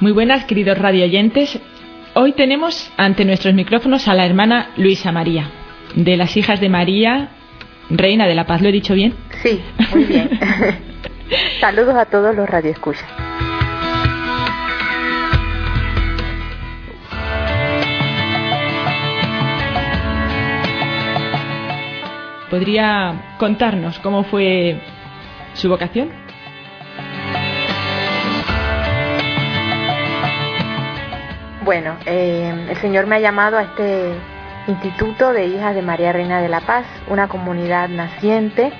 Muy buenas, queridos radioyentes. Hoy tenemos ante nuestros micrófonos a la hermana Luisa María, de las hijas de María, Reina de la Paz. ¿Lo he dicho bien? Sí, muy bien. Saludos a todos los radioescuchas. ¿Podría contarnos cómo fue su vocación? Bueno, eh, el Señor me ha llamado a este Instituto de Hijas de María Reina de la Paz, una comunidad naciente.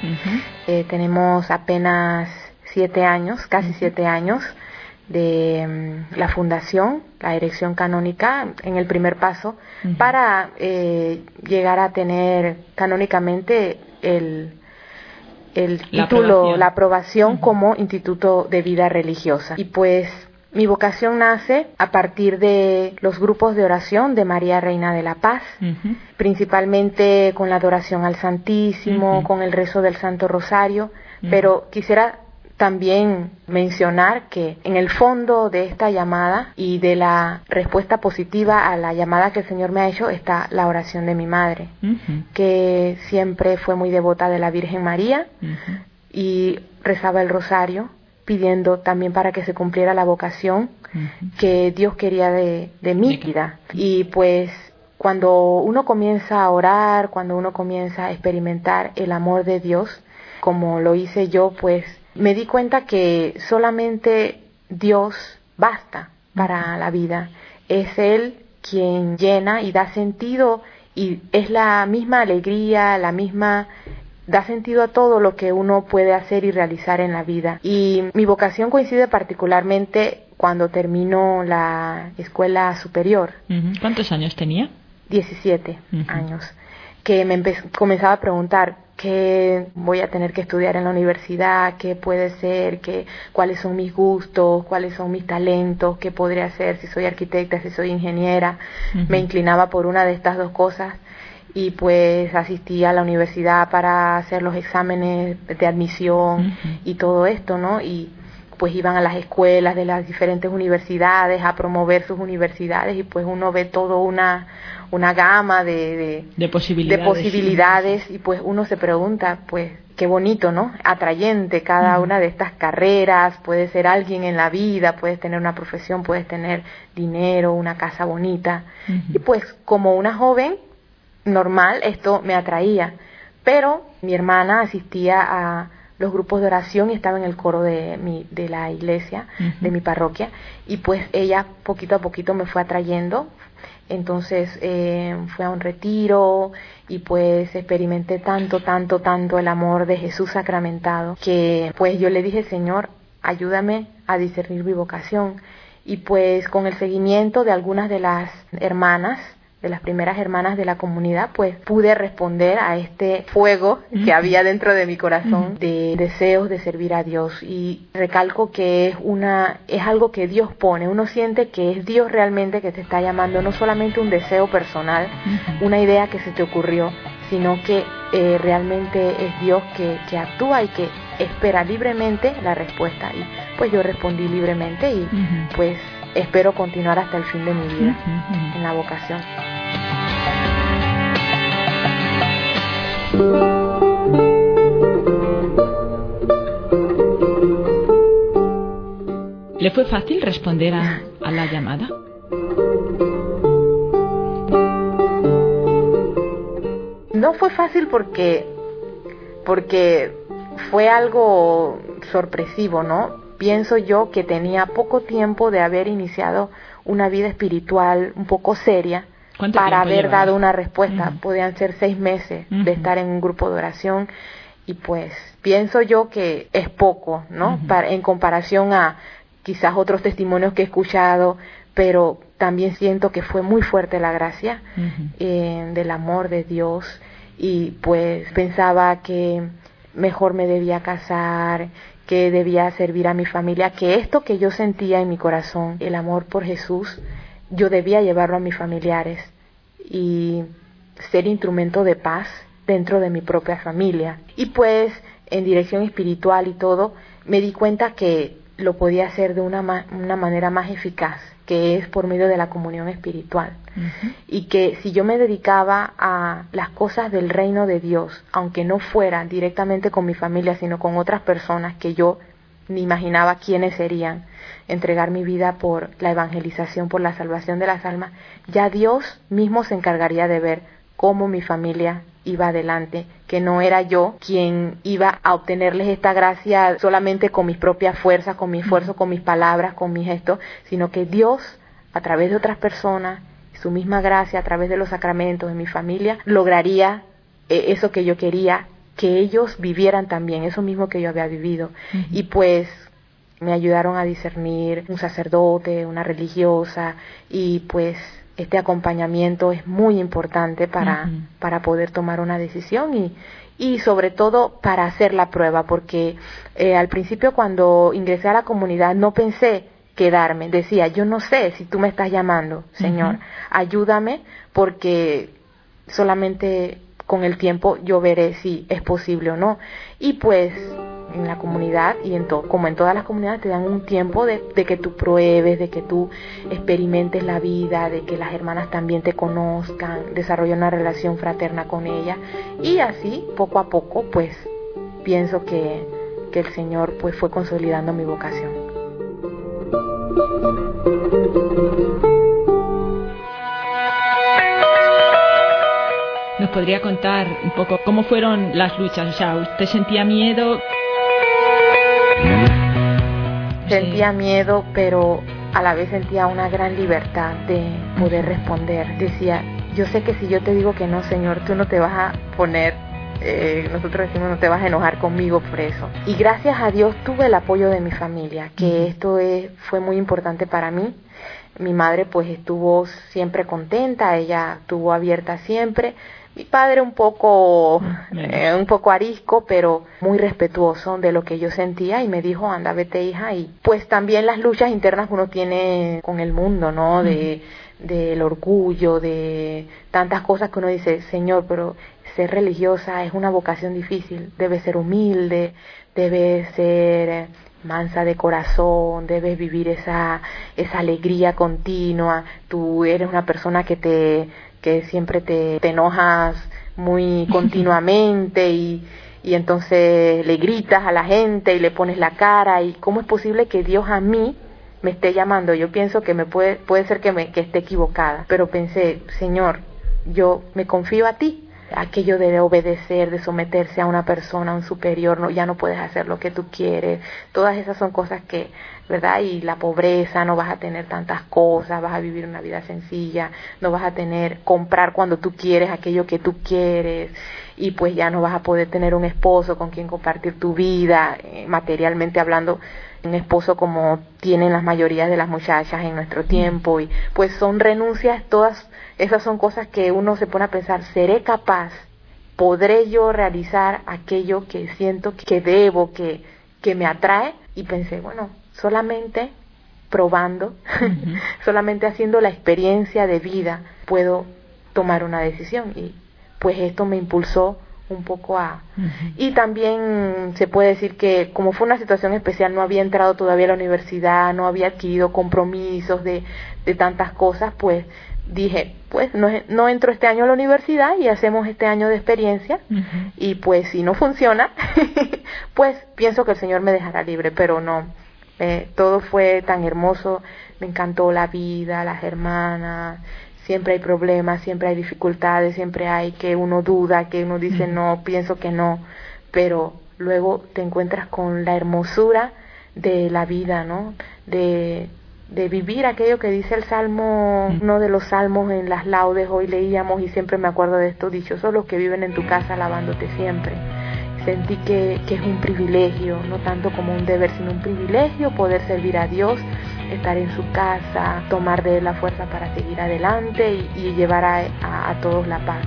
Eh, tenemos apenas siete años, casi siete años de mm, la fundación, la dirección canónica, en el primer paso, para eh, llegar a tener canónicamente el, el título, la aprobación como instituto de vida religiosa. Y pues mi vocación nace a partir de los grupos de oración de María Reina de la Paz, principalmente con la adoración al Santísimo, con el rezo del Santo Rosario, pero quisiera también mencionar que en el fondo de esta llamada y de la respuesta positiva a la llamada que el Señor me ha hecho está la oración de mi madre, que siempre fue muy devota de la Virgen María y rezaba el rosario pidiendo también para que se cumpliera la vocación que Dios quería de, de mi vida. Y pues cuando uno comienza a orar, cuando uno comienza a experimentar el amor de Dios, como lo hice yo, pues me di cuenta que solamente Dios basta para la vida. Es Él quien llena y da sentido y es la misma alegría, la misma da sentido a todo lo que uno puede hacer y realizar en la vida. Y mi vocación coincide particularmente cuando termino la escuela superior. ¿Cuántos años tenía? 17 años. Que me comenzaba a preguntar qué voy a tener que estudiar en la universidad, qué puede ser, qué, cuáles son mis gustos, cuáles son mis talentos, qué podría hacer si soy arquitecta, si soy ingeniera. Me inclinaba por una de estas dos cosas y pues asistí a la universidad para hacer los exámenes de admisión y todo esto, ¿no? Y pues iban a las escuelas de las diferentes universidades a promover sus universidades y pues uno ve todo una una gama de, de, posibilidades, de posibilidades y pues uno se pregunta pues qué bonito, ¿no? Atrayente cada una de estas carreras, puedes ser alguien en la vida, puedes tener una profesión, puedes tener dinero, una casa bonita. Y pues como una joven normal, esto me atraía. Pero mi hermana asistía a los grupos de oración y estaba en el coro de, mi, de la iglesia, de mi parroquia, y pues ella poquito a poquito me fue atrayendo. Entonces eh, fue a un retiro y pues experimenté tanto, tanto, tanto el amor de Jesús sacramentado que pues yo le dije, Señor, ayúdame a discernir mi vocación. Y pues con el seguimiento de algunas de las hermanas, de las primeras hermanas de la comunidad, pues pude responder a este fuego que había dentro de mi corazón de deseos de servir a Dios. Y recalco que es una es algo que Dios pone, uno siente que es Dios realmente que te está llamando, no solamente un deseo personal, una idea que se te ocurrió, sino que eh, realmente es Dios que, que actúa y que espera libremente la respuesta. Y pues yo respondí libremente y pues espero continuar hasta el fin de mi vida en la vocación. ¿Le fue fácil responder a, la llamada? No fue fácil porque porque fue algo sorpresivo, ¿no? Pienso yo que tenía poco tiempo de haber iniciado una vida espiritual un poco seria para haber dado una respuesta. Podían ser seis meses de estar en un grupo de oración. Y pues pienso yo que es poco, ¿no? en comparación a quizás otros testimonios que he escuchado, pero también siento que fue muy fuerte la gracia eh, del amor de Dios. Y pues pensaba que mejor me debía casar, que debía servir a mi familia, que esto que yo sentía en mi corazón, el amor por Jesús, yo debía llevarlo a mis familiares y ser instrumento de paz dentro de mi propia familia. Y pues en dirección espiritual y todo, me di cuenta que lo podía hacer de una, una manera más eficaz, que es por medio de la comunión espiritual. Y que si yo me dedicaba a las cosas del reino de Dios, aunque no fuera directamente con mi familia, sino con otras personas que yo ni imaginaba quiénes serían, entregar mi vida por la evangelización, por la salvación de las almas, ya Dios mismo se encargaría de ver cómo mi familia iba adelante, que no era yo quien iba a obtenerles esta gracia solamente con mis propias fuerzas, con mi esfuerzo, con mis palabras, con mis gestos, sino que Dios, a través de otras personas, su misma gracia, a través de los sacramentos de mi familia, lograría eh, eso que yo quería, que ellos vivieran también, eso mismo que yo había vivido. Y pues me ayudaron a discernir un sacerdote, una religiosa, y pues este acompañamiento es muy importante para, para poder tomar una decisión y, y sobre todo para hacer la prueba, porque eh, al principio cuando ingresé a la comunidad no pensé quedarme, decía, yo no sé si tú me estás llamando, Señor, ayúdame porque solamente con el tiempo yo veré si es posible o no. Y pues en la comunidad y en todo, como en todas las comunidades te dan un tiempo de, que tú pruebes, de que tú experimentes la vida, de que las hermanas también te conozcan, desarrollar una relación fraterna con ellas y así poco a poco pues pienso que, que el Señor pues fue consolidando mi vocación. ¿Nos podría contar un poco cómo fueron las luchas? O sea, ¿usted sentía miedo? Sentía miedo, pero a la vez sentía una gran libertad de poder responder. Decía, yo sé que si yo te digo que no, Señor, tú no te vas a poner, eh, nosotros decimos, no te vas a enojar conmigo por eso. Y gracias a Dios tuve el apoyo de mi familia, que esto es, fue muy importante para mí. Mi madre pues estuvo siempre contenta, ella estuvo abierta siempre mi padre un poco, eh, un poco arisco, pero muy respetuoso de lo que yo sentía y me dijo, anda, vete hija. Y pues también las luchas internas que uno tiene con el mundo, ¿no? De, del orgullo, de tantas cosas que uno dice, Señor, pero ser religiosa es una vocación difícil, debe ser humilde, debe ser mansa de corazón, debes vivir esa, esa alegría continua, tú eres una persona que te que siempre te, enojas muy continuamente y, y entonces le gritas a la gente y le pones la cara y cómo es posible que Dios a mí me esté llamando. Yo pienso que me puede, puede ser que, me, que esté equivocada, pero pensé, Señor, yo me confío a ti. Aquello de obedecer, de someterse a una persona, a un superior, no, ya no puedes hacer lo que tú quieres. Todas esas son cosas que ¿verdad? Y la pobreza, no vas a tener tantas cosas, vas a vivir una vida sencilla, no vas a tener, comprar cuando tú quieres aquello que tú quieres y pues ya no vas a poder tener un esposo con quien compartir tu vida, eh, materialmente hablando, un esposo como tienen las mayorías de las muchachas en nuestro tiempo y pues son renuncias, todas esas son cosas que uno se pone a pensar, ¿seré capaz? ¿Podré yo realizar aquello que siento que debo, que, que me atrae? Y pensé, bueno, solamente probando, solamente haciendo la experiencia de vida puedo tomar una decisión y pues esto me impulsó un poco a... Y también se puede decir que como fue una situación especial, no había entrado todavía a la universidad, no había adquirido compromisos de, de tantas cosas, pues dije, pues no, no entro este año a la universidad y hacemos este año de experiencia y pues si no funciona, pues pienso que el Señor me dejará libre, pero no, eh, todo fue tan hermoso, me encantó la vida, las hermanas, siempre hay problemas, siempre hay dificultades, siempre hay que uno duda, que uno dice no, pienso que no, pero luego te encuentras con la hermosura de la vida, ¿no? De, de vivir aquello que dice el Salmo, uno de los salmos en las laudes, hoy leíamos y siempre me acuerdo de esto, dichosos los que viven en tu casa alabándote siempre sentí que, que, es un privilegio, no tanto como un deber, sino un privilegio poder servir a Dios, estar en su casa, tomar de él la fuerza para seguir adelante y, llevar a todos la paz.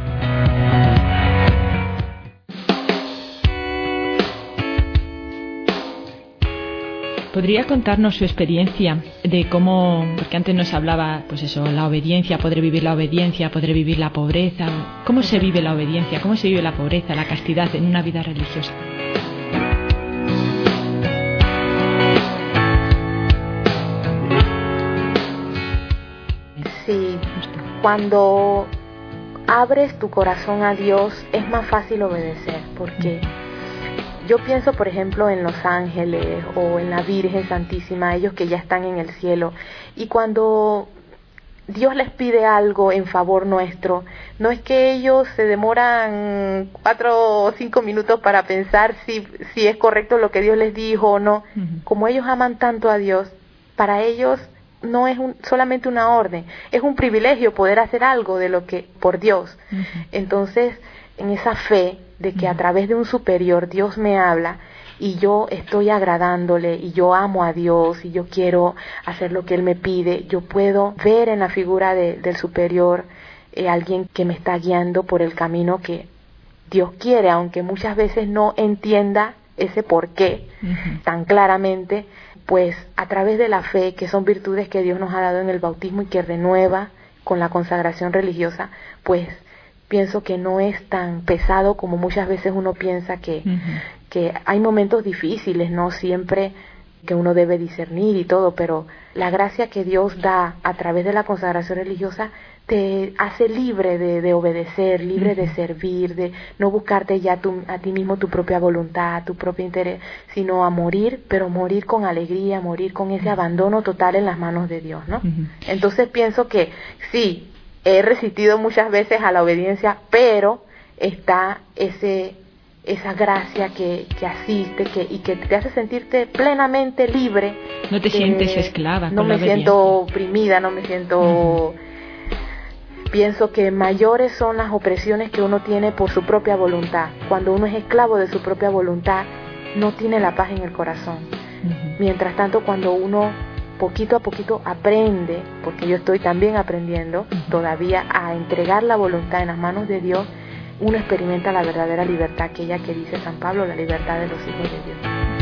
¿Podría contarnos su experiencia de cómo, porque antes nos hablaba, pues eso, la obediencia, poder vivir la obediencia, poder vivir la pobreza? ¿Cómo se vive la obediencia? ¿Cómo se vive la pobreza, la castidad en una vida religiosa? Cuando abres tu corazón a Dios es más fácil obedecer, porque yo pienso, por ejemplo, en los ángeles o en la Virgen Santísima, ellos que ya están en el cielo, y cuando Dios les pide algo en favor nuestro, no es que ellos se demoran cuatro o cinco minutos para pensar si, si es correcto lo que Dios les dijo o no. Como ellos aman tanto a Dios, para ellos no es solamente una orden, es un privilegio poder hacer algo de lo que por Dios. Entonces, en esa fe de que a través de un superior Dios me habla y yo estoy agradándole y yo amo a Dios y yo quiero hacer lo que Él me pide, yo puedo ver en la figura del superior eh, alguien que me está guiando por el camino que Dios quiere, aunque muchas veces no entienda ese por qué tan claramente, pues a través de la fe, que son virtudes que Dios nos ha dado en el bautismo y que renueva con la consagración religiosa, pues pienso que no es tan pesado como muchas veces uno piensa que, que hay momentos difíciles, no siempre que uno debe discernir y todo, pero la gracia que Dios da a través de la consagración religiosa te hace libre de, obedecer, libre de servir, de no buscarte ya a ti mismo tu propia voluntad, tu propio interés, sino a morir, pero morir con alegría, morir con ese abandono total en las manos de Dios, ¿no? Entonces pienso que sí, he resistido muchas veces a la obediencia, pero está ese esa gracia que, que asiste que, y que te hace sentirte plenamente libre. No te sientes esclava. No me siento oprimida, no me siento... Pienso que mayores son las opresiones que uno tiene por su propia voluntad. Cuando uno es esclavo de su propia voluntad, no tiene la paz en el corazón. Mientras tanto, cuando uno poquito a poquito aprende, porque yo estoy también aprendiendo todavía a entregar la voluntad en las manos de Dios, uno experimenta la verdadera libertad, aquella que dice San Pablo, la libertad de los hijos de Dios.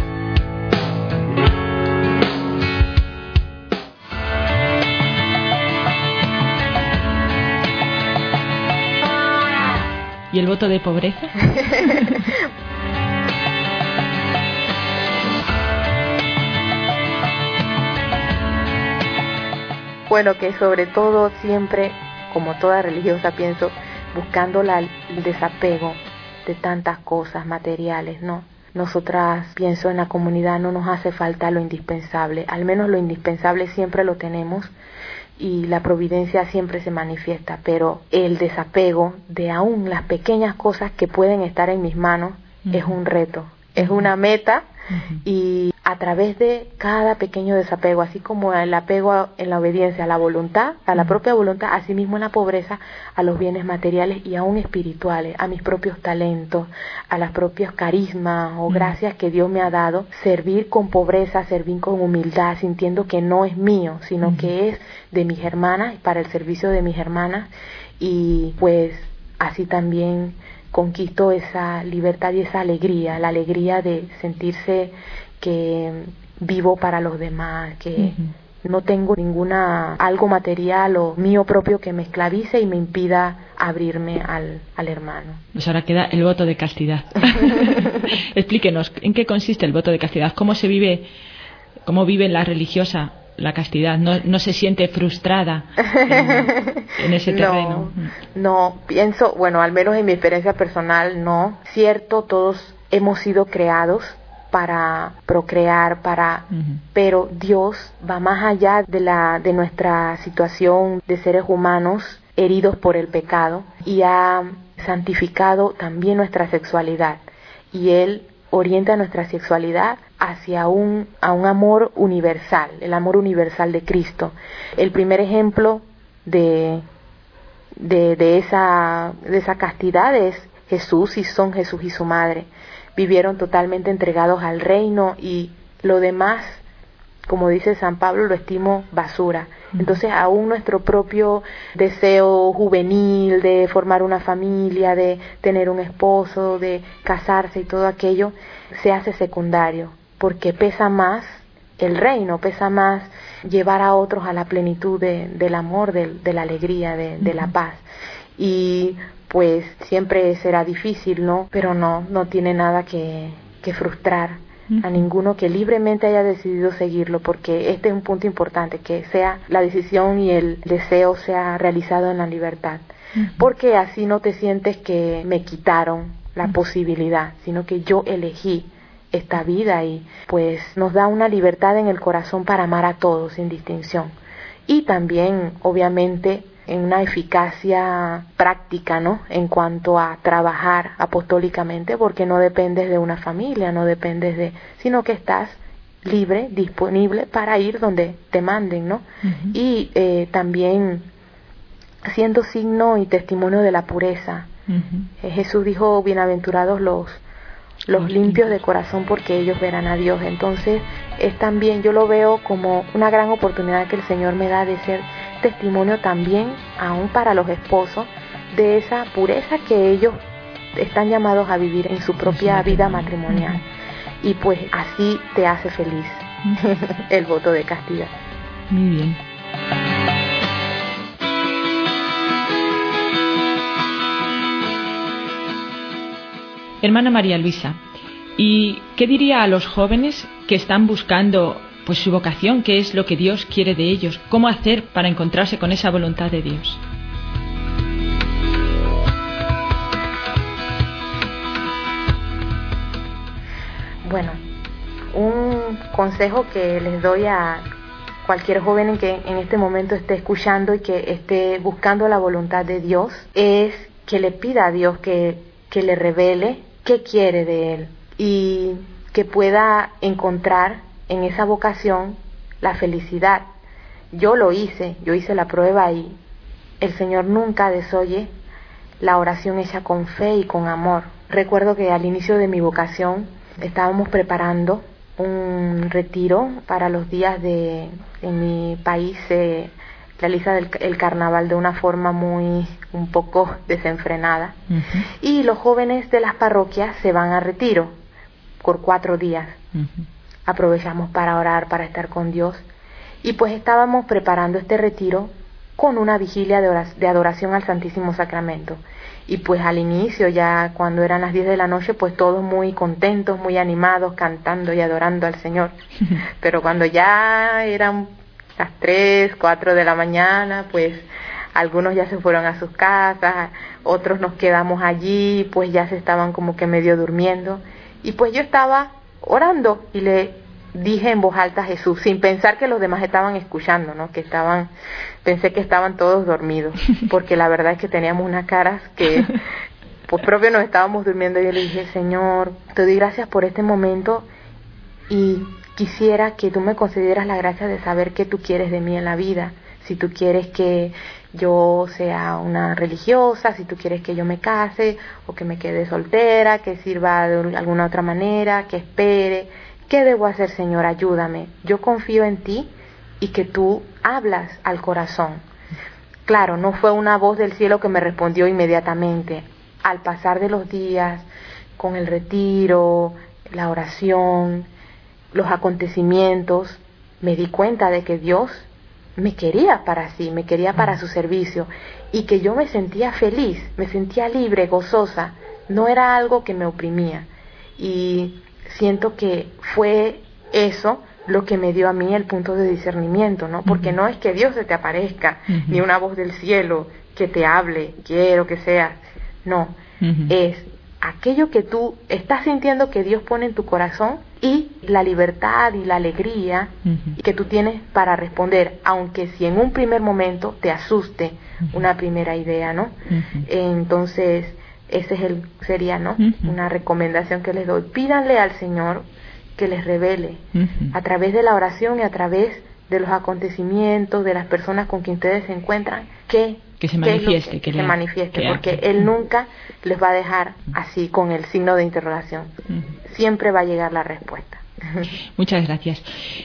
¿Y el voto de pobreza? Bueno, que sobre todo siempre, como toda religiosa pienso, buscando la, el desapego de tantas cosas materiales, ¿no? Nosotras, pienso en la comunidad, no nos hace falta lo indispensable, al menos lo indispensable siempre lo tenemos y la providencia siempre se manifiesta, pero el desapego de aún las pequeñas cosas que pueden estar en mis manos es un reto, es una meta y a través de cada pequeño desapego, así como el apego en la obediencia a la voluntad, a la propia voluntad, así mismo en la pobreza, a los bienes materiales y aún espirituales, a mis propios talentos, a las propias carismas o gracias que Dios me ha dado, servir con pobreza, servir con humildad, sintiendo que no es mío, sino que es de mis hermanas, para el servicio de mis hermanas. Y pues así también conquisto esa libertad y esa alegría, la alegría de sentirse que vivo para los demás, que no tengo ninguna algo material o mío propio que me esclavice y me impida abrirme al, al hermano. Pues ahora queda el voto de castidad. Explíquenos, ¿en qué consiste el voto de castidad? ¿Cómo se vive, cómo vive la religiosa la castidad, no, no se siente frustrada en, ese terreno. No, pienso, bueno, al menos en mi experiencia personal, no. Cierto, todos hemos sido creados para procrear, para, pero Dios va más allá de la de nuestra situación de seres humanos heridos por el pecado y ha santificado también nuestra sexualidad y él orienta nuestra sexualidad hacia un, a un amor universal, el amor universal de Cristo. El primer ejemplo de, de, esa, de esa castidad es Jesús y son Jesús y su madre. Vivieron totalmente entregados al reino y lo demás, como dice San Pablo, lo estimo basura. Entonces aún nuestro propio deseo juvenil de formar una familia, de tener un esposo, de casarse y todo aquello, se hace secundario, porque pesa más el reino, pesa más llevar a otros a la plenitud del amor, de, la alegría, de, la paz. Y pues siempre será difícil, ¿no? Pero no, no tiene nada que, que frustrar a ninguno que libremente haya decidido seguirlo, porque este es un punto importante, que sea la decisión y el deseo sea realizado en la libertad, porque así no te sientes que me quitaron la posibilidad, sino que yo elegí esta vida y pues nos da una libertad en el corazón para amar a todos sin distinción. Y también, obviamente, en una eficacia práctica, ¿no? En cuanto a trabajar apostólicamente, porque no dependes de una familia, no dependes de, sino que estás libre, disponible para ir donde te manden, ¿no? Y eh, también siendo signo y testimonio de la pureza. Eh, Jesús dijo, bienaventurados los los limpios de corazón porque ellos verán a Dios. Entonces es también, yo lo veo como una gran oportunidad que el Señor me da de ser testimonio también, aún para los esposos, de esa pureza que ellos están llamados a vivir en su propia vida matrimonial. Y pues así te hace feliz el voto de castidad. Muy bien. Hermana María Luisa, ¿y qué diría a los jóvenes que están buscando pues su vocación, qué es lo que Dios quiere de ellos, cómo hacer para encontrarse con esa voluntad de Dios? Bueno, un consejo que les doy a cualquier joven que en este momento esté escuchando y que esté buscando la voluntad de Dios es que le pida a Dios que, que le revele qué quiere de él y que pueda encontrar en esa vocación la felicidad. Yo lo hice, yo hice la prueba y el Señor nunca desoye la oración hecha con fe y con amor. Recuerdo que al inicio de mi vocación estábamos preparando un retiro para los días de en mi país se realiza el carnaval de una forma muy un poco desenfrenada. Y los jóvenes de las parroquias se van a retiro por cuatro días. Aprovechamos para orar, para estar con Dios. Y pues estábamos preparando este retiro con una vigilia de, adoración al Santísimo Sacramento. Y pues al inicio, ya cuando eran las 10 de la noche, pues todos muy contentos, muy animados, cantando y adorando al Señor. Pero cuando ya eran las 3, 4 de la mañana, pues algunos ya se fueron a sus casas, otros nos quedamos allí, pues ya se estaban como que medio durmiendo. Y pues yo estaba orando y le dije en voz alta a Jesús, sin pensar que los demás estaban escuchando, ¿no? Que estaban, pensé que estaban todos dormidos, porque la verdad es que teníamos unas caras que, pues propio nos estábamos durmiendo. Y yo le dije, Señor, te doy gracias por este momento y quisiera que tú me concedieras la gracia de saber qué tú quieres de mí en la vida. Si tú quieres que yo sea una religiosa, si tú quieres que yo me case o que me quede soltera, que sirva de alguna otra manera, que espere. ¿Qué debo hacer, Señor? Ayúdame. Yo confío en ti y que tú hablas al corazón. Claro, no fue una voz del cielo que me respondió inmediatamente. Al pasar de los días, con el retiro, la oración, los acontecimientos, me di cuenta de que Dios me quería para sí, me quería para su servicio y que yo me sentía feliz, me sentía libre, gozosa, no era algo que me oprimía. Y siento que fue eso lo que me dio a mí el punto de discernimiento, ¿no? Porque no es que Dios se te aparezca, ni una voz del cielo que te hable, quiero que sea, no, es aquello que tú estás sintiendo que Dios pone en tu corazón y la libertad y la alegría que tú tienes para responder, aunque si en un primer momento te asuste una primera idea, ¿no? Entonces, ese es el sería, ¿no? Una recomendación que les doy. Pídanle al Señor que les revele a través de la oración y a través de los acontecimientos, de las personas con quien ustedes se encuentran, que, que se manifieste, que, se manifieste, porque Él nunca les va a dejar así con el signo de interrogación. Siempre va a llegar la respuesta. Muchas gracias.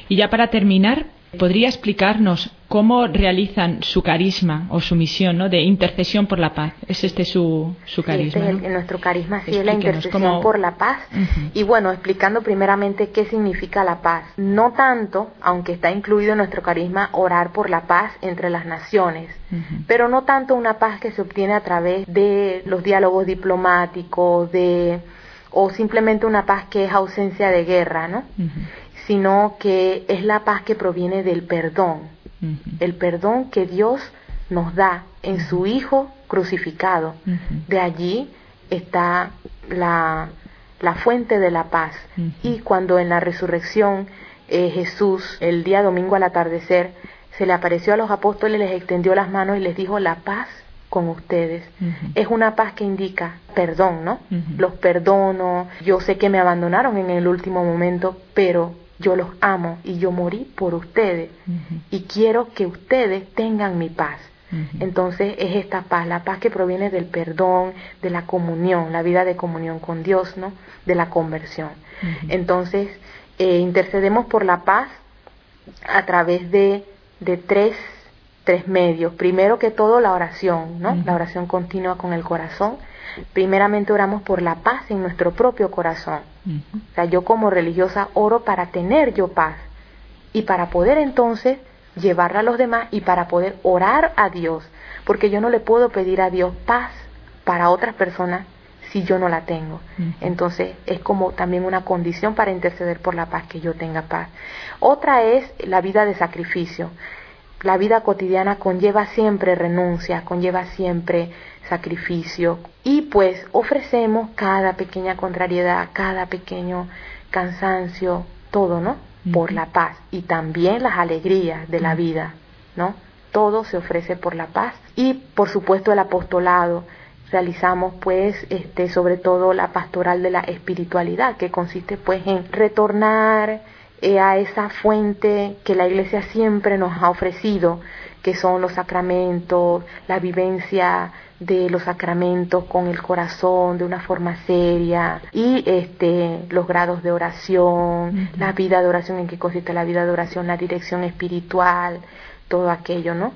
Y ya para terminar, ¿podría explicarnos cómo realizan su carisma o su misión ¿no? de intercesión por la paz? ¿Es este su, su carisma? este es nuestro carisma, sí, es la intercesión por la paz. Y bueno, explicando primeramente qué significa la paz. No tanto, aunque está incluido en nuestro carisma, orar por la paz entre las naciones, pero no tanto una paz que se obtiene a través de los diálogos diplomáticos, de o simplemente una paz que es ausencia de guerra, ¿no? Sino que es la paz que proviene del perdón, el perdón que Dios nos da en su Hijo crucificado. De allí está la, la, fuente de la paz. Y cuando en la resurrección eh, Jesús, el día domingo al atardecer, se le apareció a los apóstoles, les extendió las manos y les dijo, la paz con ustedes. Es una paz que indica perdón, ¿no? Los perdono, yo sé que me abandonaron en el último momento, pero yo los amo y yo morí por ustedes y quiero que ustedes tengan mi paz. Entonces es esta paz, la paz que proviene del perdón, de la comunión, la vida de comunión con Dios, ¿no? De la conversión. Entonces eh, intercedemos por la paz a través de, de tres tres medios. Primero que todo la oración, ¿no? La oración continua con el corazón. Primeramente oramos por la paz en nuestro propio corazón. O sea, yo como religiosa oro para tener yo paz y para poder entonces llevarla a los demás y para poder orar a Dios, porque yo no le puedo pedir a Dios paz para otras personas si yo no la tengo. Entonces es como también una condición para interceder por la paz que yo tenga paz. Otra es la vida de sacrificio. La vida cotidiana conlleva siempre renuncia, conlleva siempre sacrificio y pues ofrecemos cada pequeña contrariedad, cada pequeño cansancio, todo, ¿no? Por la paz y también las alegrías de la vida, ¿no? Todo se ofrece por la paz y por supuesto el apostolado. Realizamos pues este sobre todo la pastoral de la espiritualidad que consiste pues en retornar a esa fuente que la Iglesia siempre nos ha ofrecido, que son los sacramentos, la vivencia de los sacramentos con el corazón de una forma seria y este los grados de oración, la vida de oración en que consiste la vida de oración, la dirección espiritual, todo aquello, ¿no?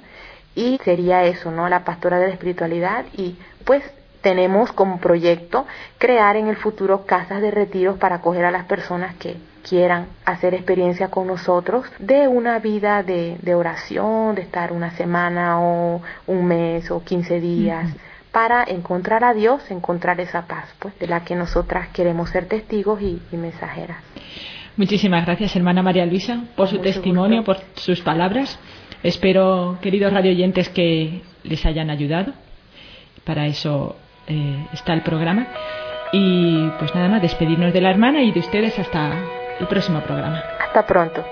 Y sería eso, ¿no? La pastora de la espiritualidad y pues tenemos como proyecto crear en el futuro casas de retiros para acoger a las personas que quieran hacer experiencia con nosotros de una vida de, oración, de estar una semana o un mes o quince días. para encontrar a Dios, encontrar esa paz, pues, de la que nosotras queremos ser testigos y, mensajeras. Muchísimas gracias, hermana María Luisa, por su testimonio, por sus palabras. Espero, queridos radioyentes, que les hayan ayudado. Para eso eh, está el programa. Y pues nada más, despedirnos de la hermana y de ustedes hasta el próximo programa. Hasta pronto.